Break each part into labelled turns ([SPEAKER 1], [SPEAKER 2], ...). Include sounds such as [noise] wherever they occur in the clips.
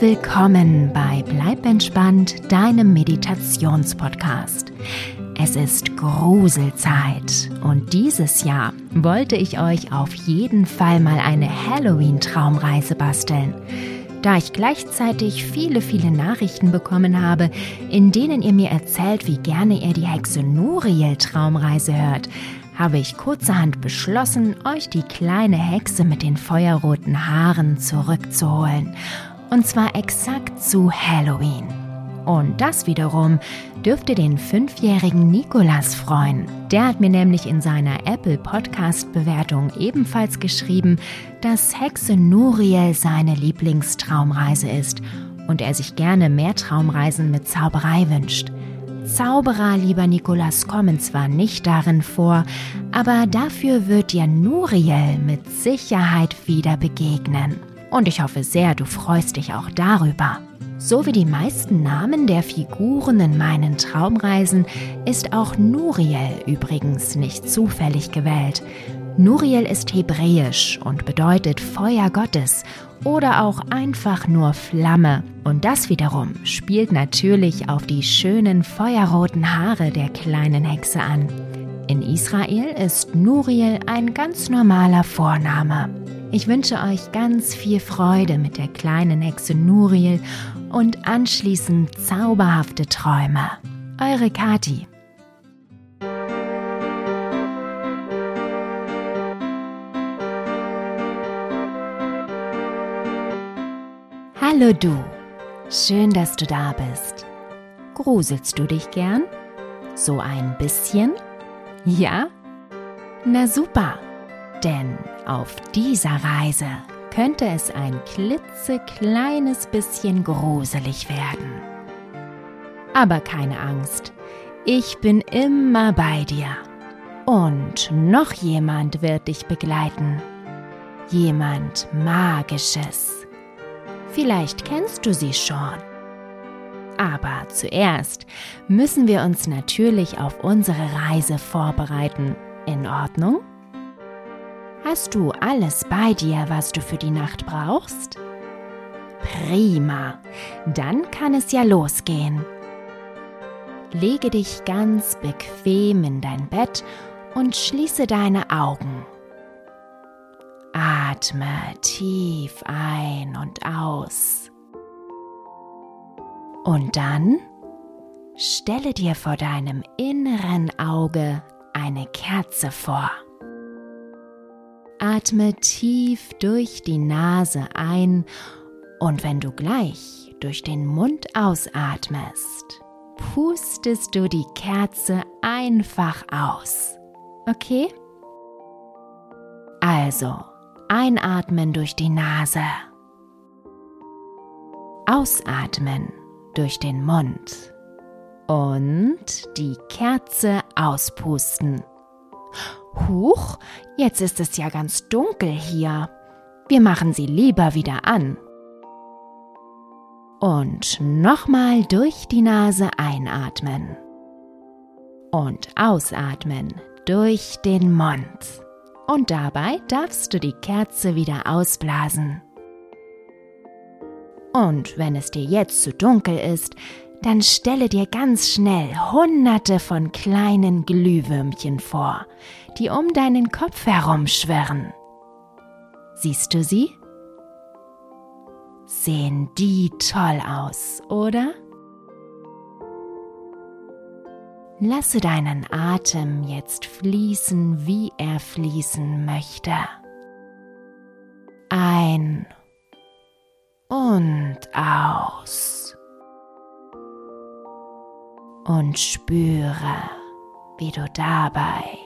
[SPEAKER 1] willkommen bei Bleib entspannt, deinem Meditationspodcast. Es ist Gruselzeit und dieses Jahr wollte ich euch auf jeden Fall mal eine Halloween-Traumreise basteln. Da ich gleichzeitig viele, viele Nachrichten bekommen habe, in denen ihr mir erzählt, wie gerne ihr die Hexe Nuriel Traumreise hört, habe ich kurzerhand beschlossen, euch die kleine Hexe mit den feuerroten Haaren zurückzuholen und zwar exakt zu Halloween. Und das wiederum dürfte den fünfjährigen Nikolas freuen. Der hat mir nämlich in seiner Apple Podcast Bewertung ebenfalls geschrieben, dass Hexe Nuriel seine Lieblingstraumreise ist und er sich gerne mehr Traumreisen mit Zauberei wünscht. Zauberer, lieber Nikolas, kommen zwar nicht darin vor, aber dafür wird dir Nuriel mit Sicherheit wieder begegnen. Und ich hoffe sehr, du freust dich auch darüber. So wie die meisten Namen der Figuren in meinen Traumreisen ist auch Nuriel übrigens nicht zufällig gewählt. Nuriel ist hebräisch und bedeutet Feuer Gottes oder auch einfach nur Flamme. Und das wiederum spielt natürlich auf die schönen feuerroten Haare der kleinen Hexe an. In Israel ist Nuriel ein ganz normaler Vorname. Ich wünsche euch ganz viel Freude mit der kleinen Hexe Nuriel und anschließend zauberhafte Träume. Eure Kati. Hallo du, schön, dass du da bist. Gruselst du dich gern? So ein bisschen? Ja? Na super! Denn auf dieser Reise könnte es ein klitzekleines bisschen gruselig werden. Aber keine Angst, ich bin immer bei dir. Und noch jemand wird dich begleiten. Jemand Magisches. Vielleicht kennst du sie schon. Aber zuerst müssen wir uns natürlich auf unsere Reise vorbereiten. In Ordnung? Hast du alles bei dir, was du für die Nacht brauchst? Prima, dann kann es ja losgehen. Lege dich ganz bequem in dein Bett und schließe deine Augen. Atme tief ein und aus. Und dann stelle dir vor deinem inneren Auge eine Kerze vor. Atme tief durch die Nase ein und wenn du gleich durch den Mund ausatmest, pustest du die Kerze einfach aus. Okay? Also, einatmen durch die Nase. Ausatmen durch den Mund. Und die Kerze auspusten. Huch, jetzt ist es ja ganz dunkel hier. Wir machen sie lieber wieder an. Und nochmal durch die Nase einatmen. Und ausatmen durch den Mund. Und dabei darfst du die Kerze wieder ausblasen. Und wenn es dir jetzt zu dunkel ist, dann stelle dir ganz schnell hunderte von kleinen Glühwürmchen vor, die um deinen Kopf herumschwirren. Siehst du sie? Sehen die toll aus, oder? Lasse deinen Atem jetzt fließen, wie er fließen möchte. Ein und aus und spüre, wie du dabei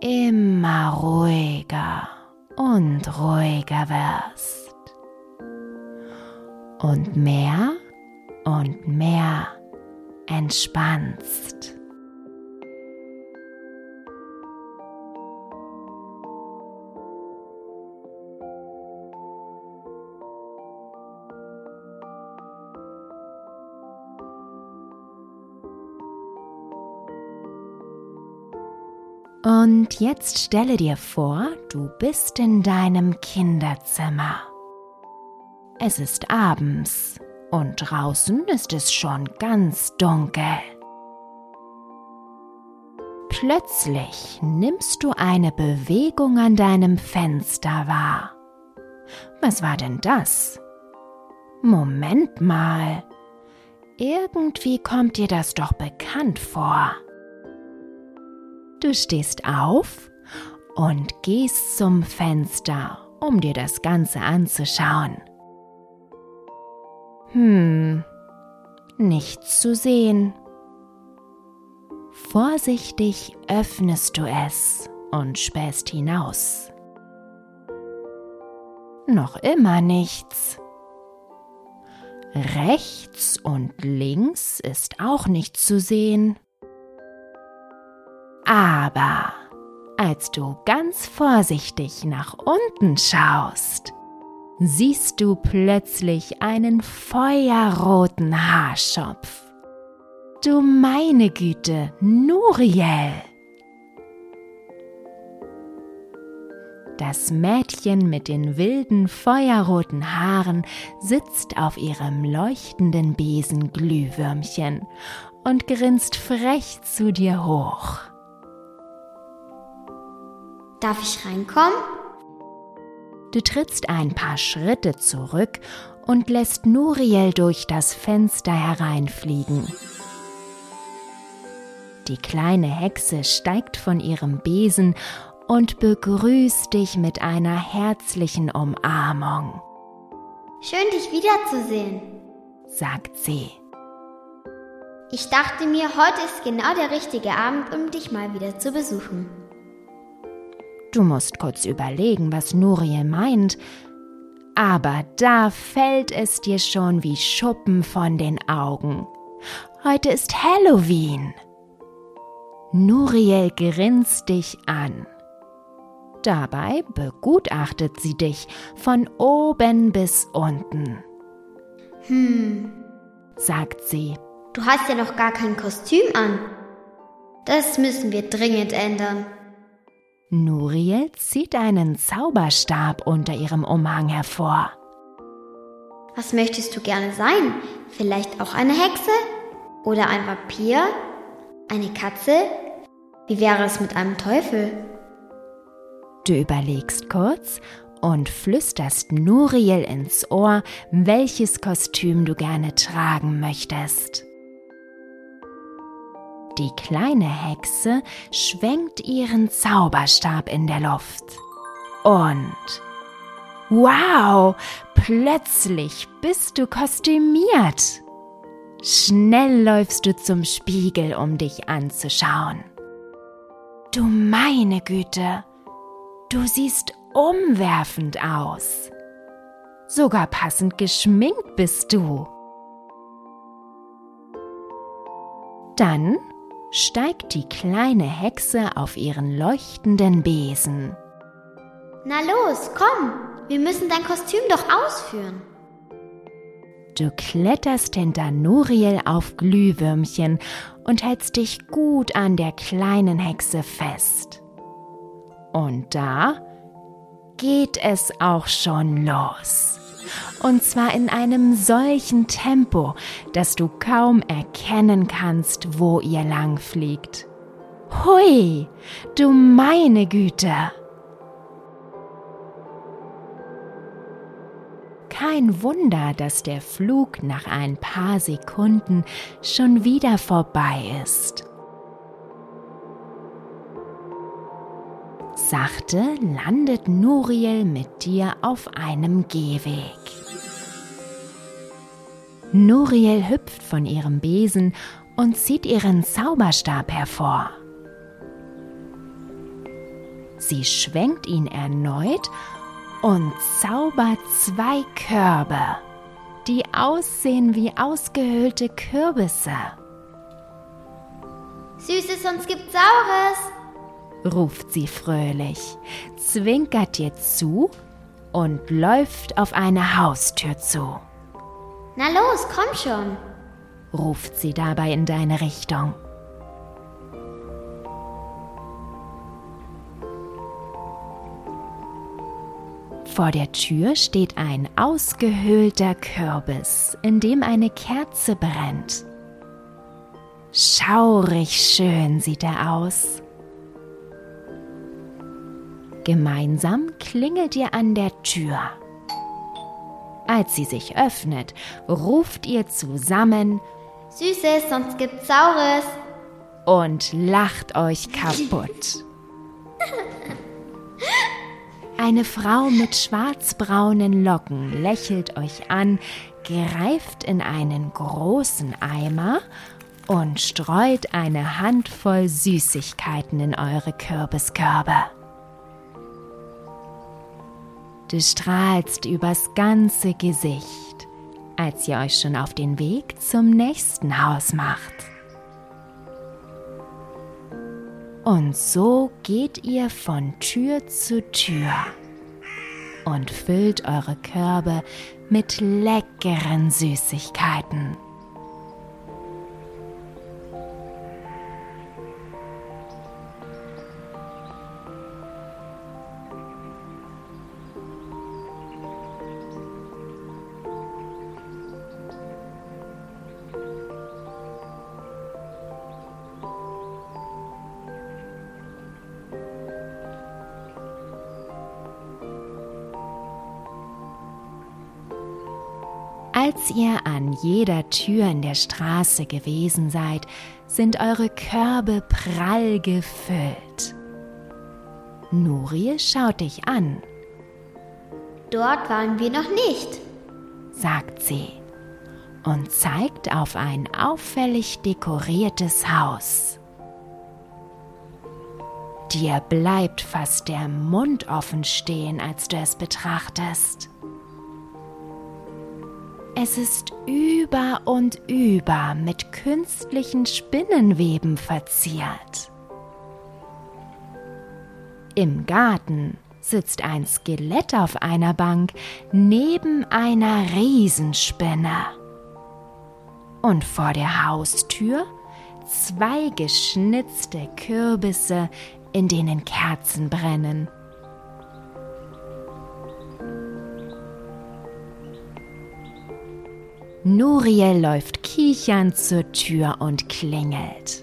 [SPEAKER 1] immer ruhiger und ruhiger wirst und mehr und mehr entspannst. Und jetzt stelle dir vor, du bist in deinem Kinderzimmer. Es ist abends und draußen ist es schon ganz dunkel. Plötzlich nimmst du eine Bewegung an deinem Fenster wahr. Was war denn das? Moment mal. Irgendwie kommt dir das doch bekannt vor. Du stehst auf und gehst zum Fenster, um dir das Ganze anzuschauen. Hm, nichts zu sehen. Vorsichtig öffnest du es und spähst hinaus. Noch immer nichts. Rechts und links ist auch nichts zu sehen. Aber als du ganz vorsichtig nach unten schaust, siehst du plötzlich einen feuerroten Haarschopf. Du meine Güte, Nuriel! Das Mädchen mit den wilden, feuerroten Haaren sitzt auf ihrem leuchtenden Besenglühwürmchen und grinst frech zu dir hoch.
[SPEAKER 2] Darf ich reinkommen?
[SPEAKER 1] Du trittst ein paar Schritte zurück und lässt Nuriel durch das Fenster hereinfliegen. Die kleine Hexe steigt von ihrem Besen und begrüßt dich mit einer herzlichen Umarmung.
[SPEAKER 2] Schön, dich wiederzusehen,
[SPEAKER 1] sagt sie.
[SPEAKER 2] Ich dachte mir, heute ist genau der richtige Abend, um dich mal wieder zu besuchen.
[SPEAKER 1] Du musst kurz überlegen, was Nuriel meint, aber da fällt es dir schon wie Schuppen von den Augen. Heute ist Halloween. Nuriel grinst dich an. Dabei begutachtet sie dich von oben bis unten.
[SPEAKER 2] Hm,
[SPEAKER 1] sagt sie.
[SPEAKER 2] Du hast ja noch gar kein Kostüm an. Das müssen wir dringend ändern.
[SPEAKER 1] Nuriel zieht einen Zauberstab unter ihrem Umhang hervor.
[SPEAKER 2] Was möchtest du gerne sein? Vielleicht auch eine Hexe? Oder ein Vampir? Eine Katze? Wie wäre es mit einem Teufel?
[SPEAKER 1] Du überlegst kurz und flüsterst Nuriel ins Ohr, welches Kostüm du gerne tragen möchtest. Die kleine Hexe schwenkt ihren Zauberstab in der Luft. Und wow, plötzlich bist du kostümiert. Schnell läufst du zum Spiegel, um dich anzuschauen. Du meine Güte, Du siehst umwerfend aus. Sogar passend geschminkt bist du. Dann steigt die kleine Hexe auf ihren leuchtenden Besen.
[SPEAKER 2] Na los, komm, wir müssen dein Kostüm doch ausführen.
[SPEAKER 1] Du kletterst hinter Nuriel auf Glühwürmchen und hältst dich gut an der kleinen Hexe fest. Und da geht es auch schon los. Und zwar in einem solchen Tempo, dass du kaum erkennen kannst, wo ihr lang fliegt. Hui, du meine Güte! Kein Wunder, dass der Flug nach ein paar Sekunden schon wieder vorbei ist. Sachte landet Nuriel mit dir auf einem Gehweg. Nuriel hüpft von ihrem Besen und zieht ihren Zauberstab hervor. Sie schwenkt ihn erneut und zaubert zwei Körbe, die aussehen wie ausgehöhlte Kürbisse.
[SPEAKER 2] Süßes, sonst gibt's Saures
[SPEAKER 1] ruft sie fröhlich, zwinkert dir zu und läuft auf eine Haustür zu.
[SPEAKER 2] Na los, komm schon,
[SPEAKER 1] ruft sie dabei in deine Richtung. Vor der Tür steht ein ausgehöhlter Kürbis, in dem eine Kerze brennt. Schaurig schön sieht er aus. Gemeinsam klingelt ihr an der Tür. Als sie sich öffnet, ruft ihr zusammen
[SPEAKER 2] Süßes, sonst gibt's Saures.
[SPEAKER 1] Und lacht euch kaputt. [laughs] Eine Frau mit schwarzbraunen Locken lächelt euch an, greift in einen großen Eimer und streut eine Handvoll Süßigkeiten in eure Kürbiskörbe. Du strahlst übers ganze Gesicht, als ihr euch schon auf den Weg zum nächsten Haus macht. Und so geht ihr von Tür zu Tür und füllt eure Körbe mit leckeren Süßigkeiten. Als ihr an jeder Tür in der Straße gewesen seid, sind eure Körbe prall gefüllt. Nurie schaut dich an.
[SPEAKER 2] Dort waren wir noch nicht,
[SPEAKER 1] sagt sie und zeigt auf ein auffällig dekoriertes Haus. Dir bleibt fast der Mund offen stehen, als du es betrachtest. Es ist über und über mit künstlichen Spinnenweben verziert. Im Garten sitzt ein Skelett auf einer Bank neben einer Riesenspinne. Und vor der Haustür zwei geschnitzte Kürbisse, in denen Kerzen brennen. Nuriel läuft kichernd zur Tür und klingelt.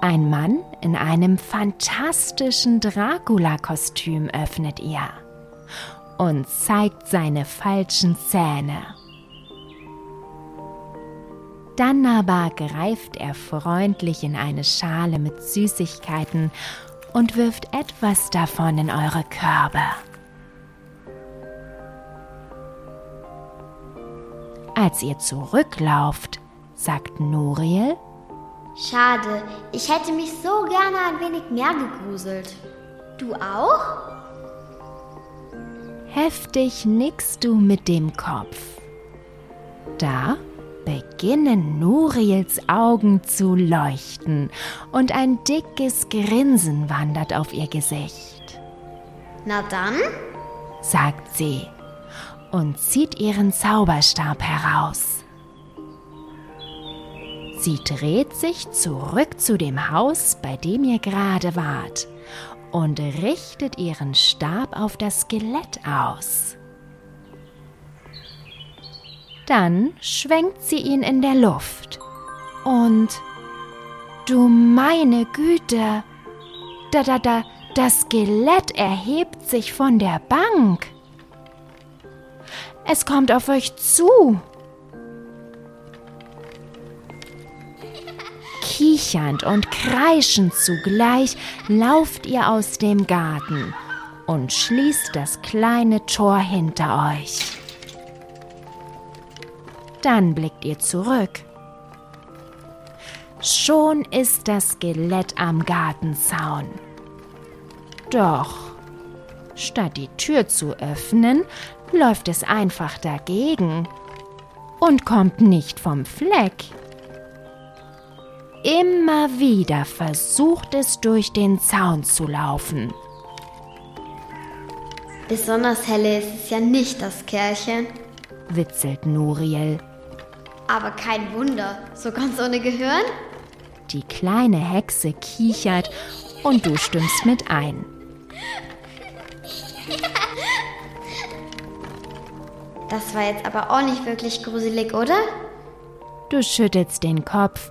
[SPEAKER 1] Ein Mann in einem fantastischen Dracula-Kostüm öffnet ihr und zeigt seine falschen Zähne. Dann aber greift er freundlich in eine Schale mit Süßigkeiten und wirft etwas davon in eure Körbe. Als ihr zurücklauft, sagt Nuriel,
[SPEAKER 2] Schade, ich hätte mich so gerne ein wenig mehr gegruselt. Du auch?
[SPEAKER 1] Heftig nickst du mit dem Kopf. Da beginnen Nuriels Augen zu leuchten und ein dickes Grinsen wandert auf ihr Gesicht.
[SPEAKER 2] Na dann,
[SPEAKER 1] sagt sie und zieht ihren Zauberstab heraus. Sie dreht sich zurück zu dem Haus, bei dem ihr gerade wart, und richtet ihren Stab auf das Skelett aus. Dann schwenkt sie ihn in der Luft. Und du meine Güte, da da da, das Skelett erhebt sich von der Bank. Es kommt auf euch zu. Kichernd und kreischend zugleich lauft ihr aus dem Garten und schließt das kleine Tor hinter euch. Dann blickt ihr zurück. Schon ist das Skelett am Gartenzaun. Doch, statt die Tür zu öffnen, läuft es einfach dagegen und kommt nicht vom Fleck. Immer wieder versucht es durch den Zaun zu laufen.
[SPEAKER 2] Besonders helle ist es ja nicht, das Kerlchen.
[SPEAKER 1] witzelt Nuriel.
[SPEAKER 2] Aber kein Wunder, so ganz ohne Gehirn?
[SPEAKER 1] Die kleine Hexe kichert und du stimmst mit ein.
[SPEAKER 2] Das war jetzt aber auch nicht wirklich gruselig, oder?
[SPEAKER 1] Du schüttelst den Kopf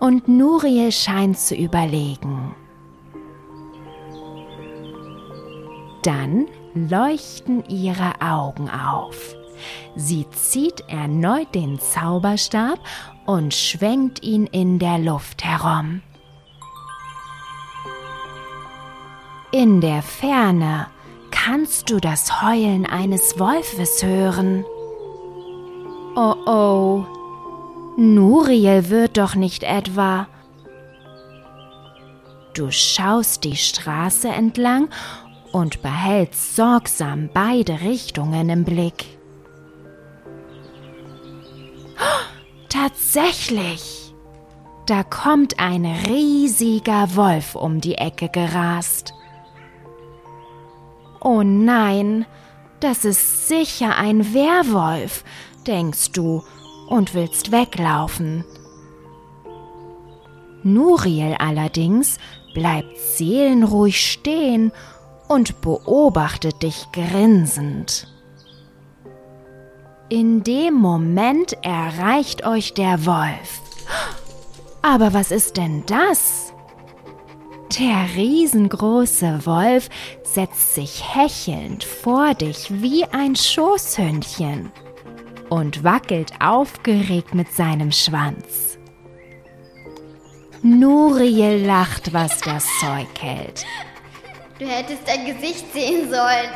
[SPEAKER 1] und Nuriel scheint zu überlegen. Dann leuchten ihre Augen auf. Sie zieht erneut den Zauberstab und schwenkt ihn in der Luft herum. In der Ferne kannst du das Heulen eines Wolfes hören. Oh oh, Nuriel wird doch nicht etwa. Du schaust die Straße entlang und behältst sorgsam beide Richtungen im Blick. tatsächlich! Da kommt ein riesiger Wolf um die Ecke gerast. Oh nein, das ist sicher ein Werwolf, denkst du und willst weglaufen. Nuriel allerdings bleibt seelenruhig stehen und beobachtet dich grinsend. In dem Moment erreicht euch der Wolf. Aber was ist denn das? Der riesengroße Wolf setzt sich hechelnd vor dich wie ein Schoßhündchen und wackelt aufgeregt mit seinem Schwanz. Nuriel lacht, was das Zeug hält.
[SPEAKER 2] Du hättest dein Gesicht sehen sollen.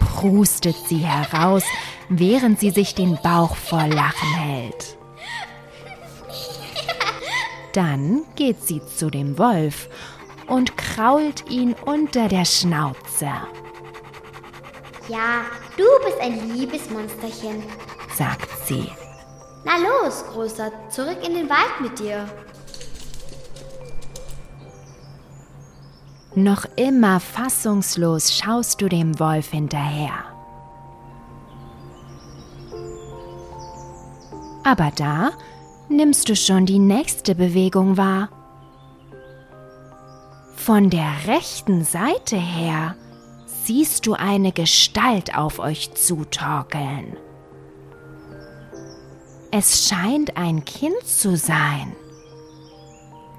[SPEAKER 1] Prustet sie heraus, während sie sich den Bauch vor Lachen hält. [laughs] Dann geht sie zu dem Wolf und krault ihn unter der Schnauze.
[SPEAKER 2] Ja, du bist ein liebes Monsterchen,
[SPEAKER 1] sagt sie.
[SPEAKER 2] Na los, Großer, zurück in den Wald mit dir.
[SPEAKER 1] Noch immer fassungslos schaust du dem Wolf hinterher. Aber da nimmst du schon die nächste Bewegung wahr. Von der rechten Seite her siehst du eine Gestalt auf euch zutorkeln. Es scheint ein Kind zu sein.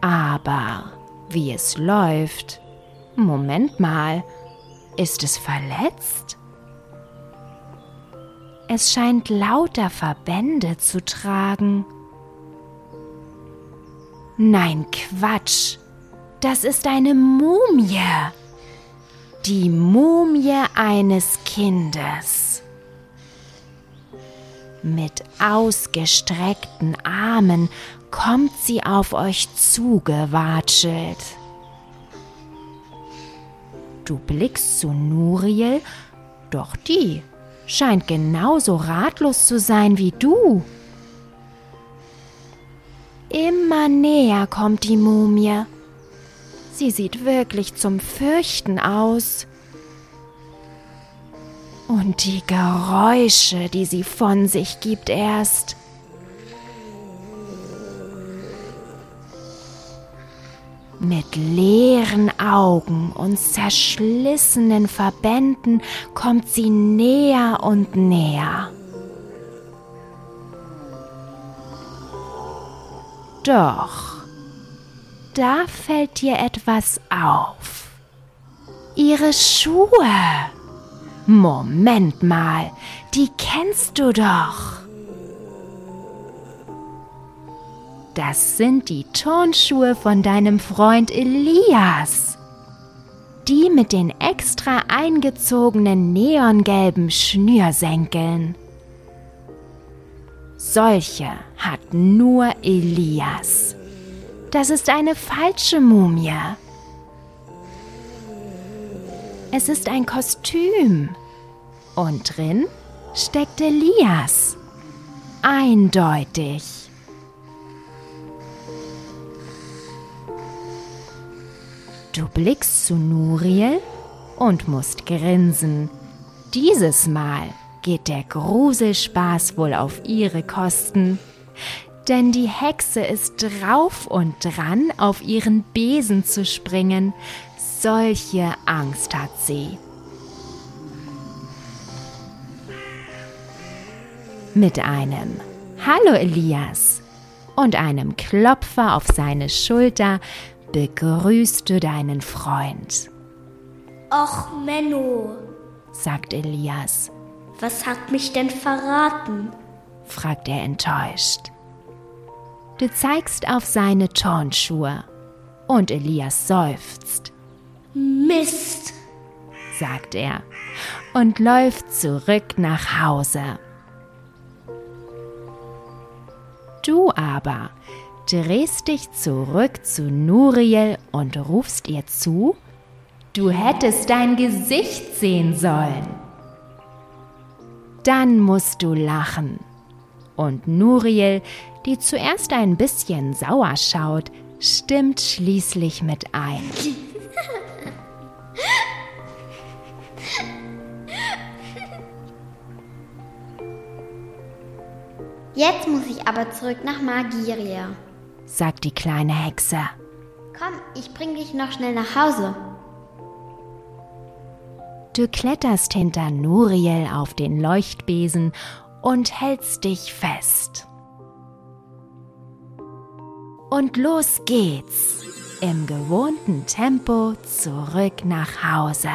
[SPEAKER 1] Aber wie es läuft, Moment mal, ist es verletzt? Es scheint lauter Verbände zu tragen. Nein, Quatsch. Das ist eine Mumie. Die Mumie eines Kindes. Mit ausgestreckten Armen kommt sie auf euch zugewatschelt. Du blickst zu Nuriel, doch die scheint genauso ratlos zu sein wie du. Immer näher kommt die Mumie. Sie sieht wirklich zum Fürchten aus. Und die Geräusche, die sie von sich gibt, erst. Mit leeren Augen und zerschlissenen Verbänden kommt sie näher und näher. Doch, da fällt dir etwas auf. Ihre Schuhe. Moment mal, die kennst du doch. Das sind die Turnschuhe von deinem Freund Elias. Die mit den extra eingezogenen neongelben Schnürsenkeln. Solche hat nur Elias. Das ist eine falsche Mumie. Es ist ein Kostüm. Und drin steckt Elias. Eindeutig. Du blickst zu Nuriel und musst grinsen. Dieses Mal geht der Gruselspaß wohl auf ihre Kosten denn die Hexe ist drauf und dran, auf ihren Besen zu springen. Solche Angst hat sie. Mit einem Hallo Elias und einem Klopfer auf seine Schulter begrüßt du deinen Freund.
[SPEAKER 2] Och Menno,
[SPEAKER 1] sagt Elias.
[SPEAKER 2] Was hat mich denn verraten?
[SPEAKER 1] fragt er enttäuscht. Du zeigst auf seine Turnschuhe und Elias seufzt.
[SPEAKER 2] Mist,
[SPEAKER 1] sagt er und läuft zurück nach Hause. Du aber drehst dich zurück zu Nuriel und rufst ihr zu, du hättest dein Gesicht sehen sollen. Dann musst du lachen. Und Nuriel, die zuerst ein bisschen sauer schaut, stimmt schließlich mit ein.
[SPEAKER 2] Jetzt muss ich aber zurück nach Magiria,
[SPEAKER 1] sagt die kleine Hexe.
[SPEAKER 2] Komm, ich bring dich noch schnell nach Hause.
[SPEAKER 1] Du kletterst hinter Nuriel auf den Leuchtbesen und hältst dich fest. Und los geht's im gewohnten Tempo zurück nach Hause.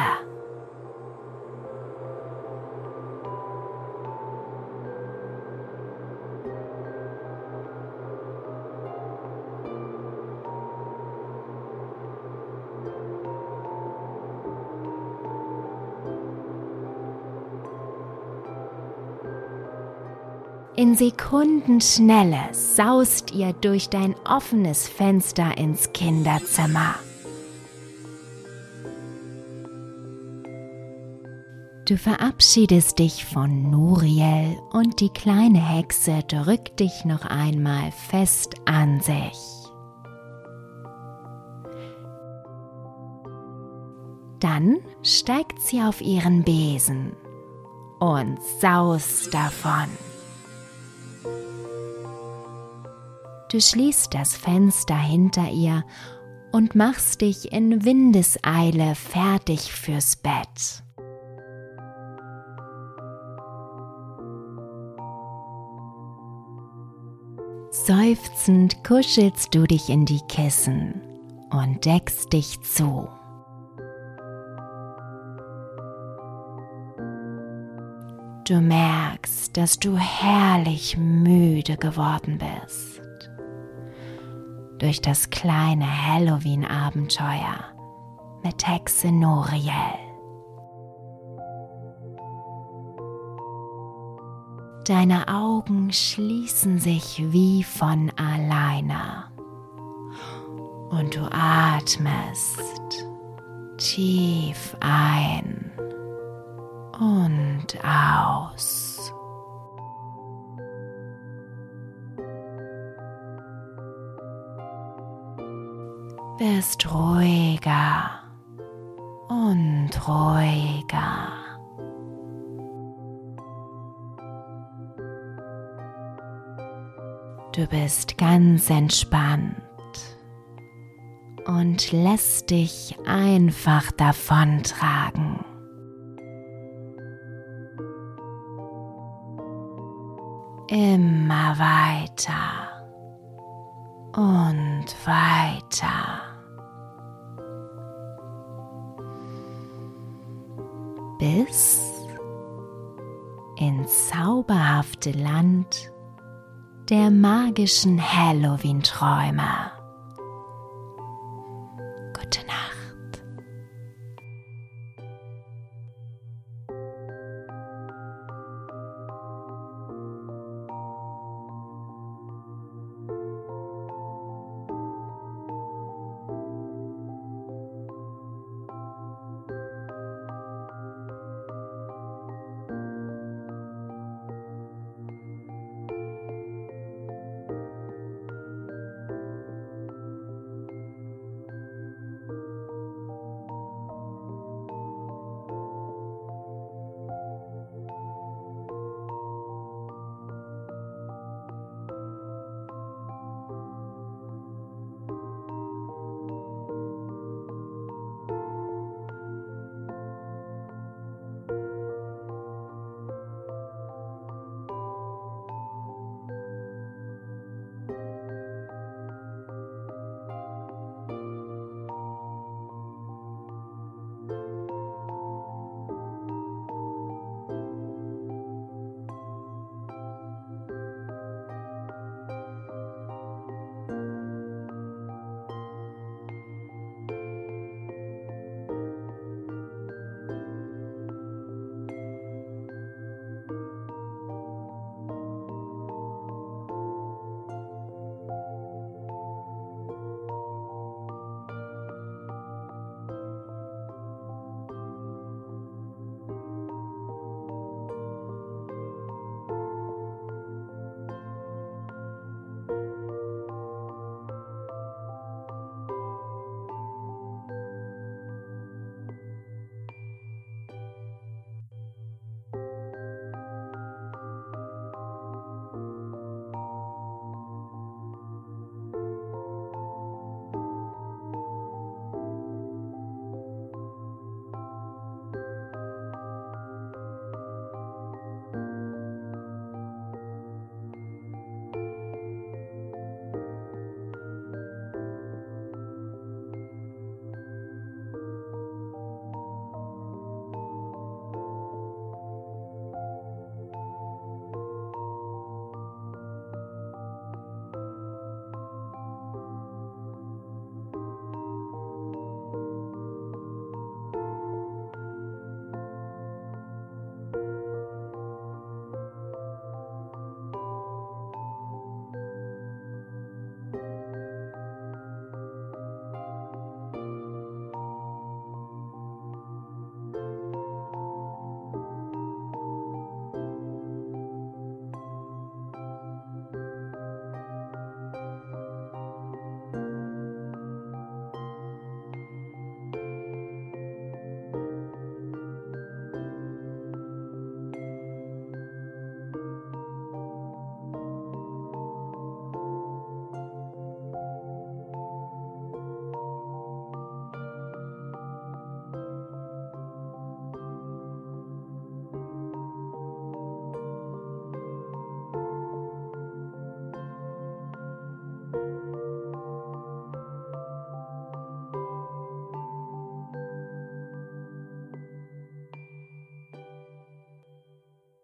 [SPEAKER 1] In Sekundenschnelle saust ihr durch dein offenes Fenster ins Kinderzimmer. Du verabschiedest dich von Nuriel und die kleine Hexe drückt dich noch einmal fest an sich. Dann steigt sie auf ihren Besen und saust davon. Du schließt das Fenster hinter ihr und machst dich in Windeseile fertig fürs Bett. Seufzend kuschelst du dich in die Kissen und deckst dich zu. Du merkst, dass du herrlich müde geworden bist durch das kleine Halloween-Abenteuer mit Hexe Noriel. Deine Augen schließen sich wie von alleine und du atmest tief ein und aus. Wirst ruhiger und ruhiger. Du bist ganz entspannt und lässt dich einfach davontragen. Immer weiter und weiter. Bis ins zauberhafte Land der magischen Halloween-Träume.